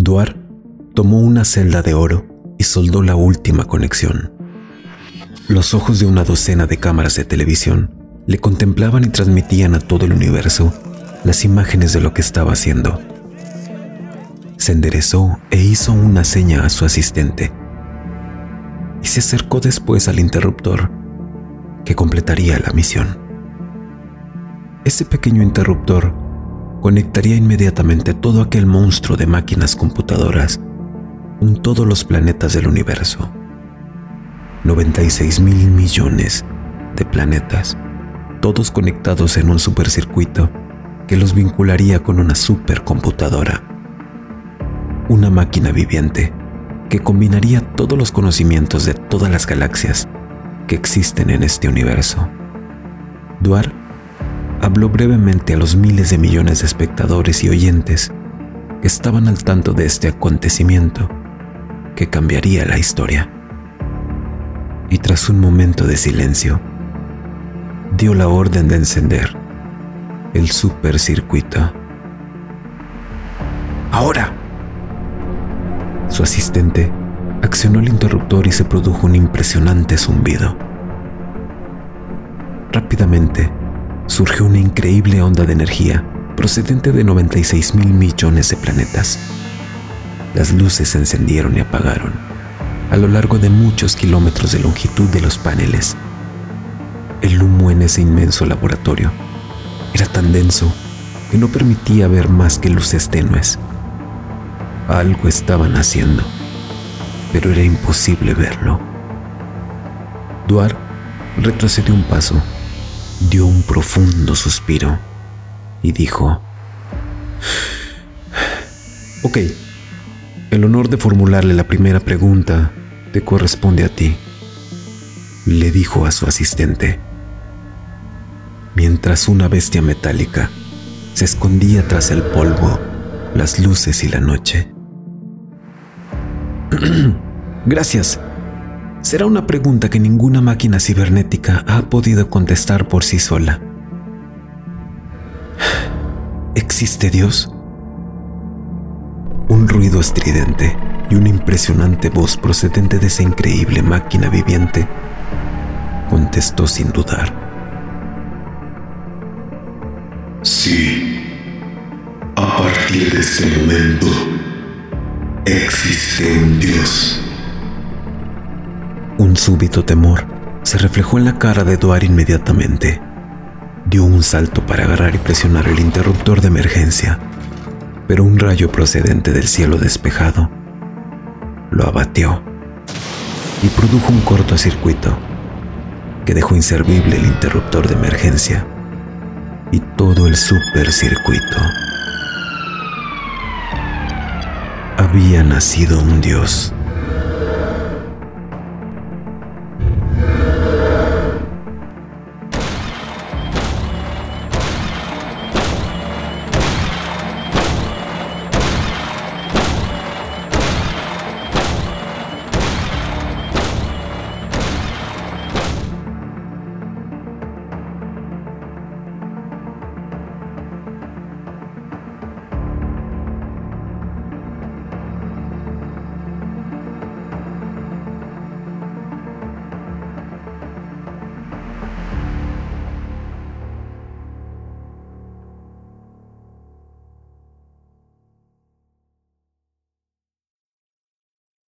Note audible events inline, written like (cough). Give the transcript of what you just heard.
Duar tomó una celda de oro y soldó la última conexión. Los ojos de una docena de cámaras de televisión le contemplaban y transmitían a todo el universo las imágenes de lo que estaba haciendo. Se enderezó e hizo una seña a su asistente y se acercó después al interruptor que completaría la misión. Ese pequeño interruptor conectaría inmediatamente todo aquel monstruo de máquinas computadoras con todos los planetas del universo. 96 mil millones de planetas, todos conectados en un supercircuito que los vincularía con una supercomputadora. Una máquina viviente que combinaría todos los conocimientos de todas las galaxias que existen en este universo. Duar habló brevemente a los miles de millones de espectadores y oyentes que estaban al tanto de este acontecimiento que cambiaría la historia. Y tras un momento de silencio, dio la orden de encender el supercircuito. Ahora. Su asistente accionó el interruptor y se produjo un impresionante zumbido. Rápidamente, surgió una increíble onda de energía procedente de 96 mil millones de planetas. Las luces se encendieron y apagaron a lo largo de muchos kilómetros de longitud de los paneles. El humo en ese inmenso laboratorio era tan denso que no permitía ver más que luces tenues. Algo estaban haciendo, pero era imposible verlo. Duar retrocedió un paso dio un profundo suspiro y dijo, Ok, el honor de formularle la primera pregunta te corresponde a ti, le dijo a su asistente, mientras una bestia metálica se escondía tras el polvo, las luces y la noche. (clears throat) Gracias, será una pregunta que ninguna máquina cibernética ha podido contestar por sí sola. ¿Existe Dios? Un ruido estridente y una impresionante voz procedente de esa increíble máquina viviente contestó sin dudar. Sí, a partir de este momento existe un Dios. Un súbito temor se reflejó en la cara de Eduard inmediatamente. Dio un salto para agarrar y presionar el interruptor de emergencia, pero un rayo procedente del cielo despejado lo abatió y produjo un cortocircuito que dejó inservible el interruptor de emergencia y todo el supercircuito. Había nacido un dios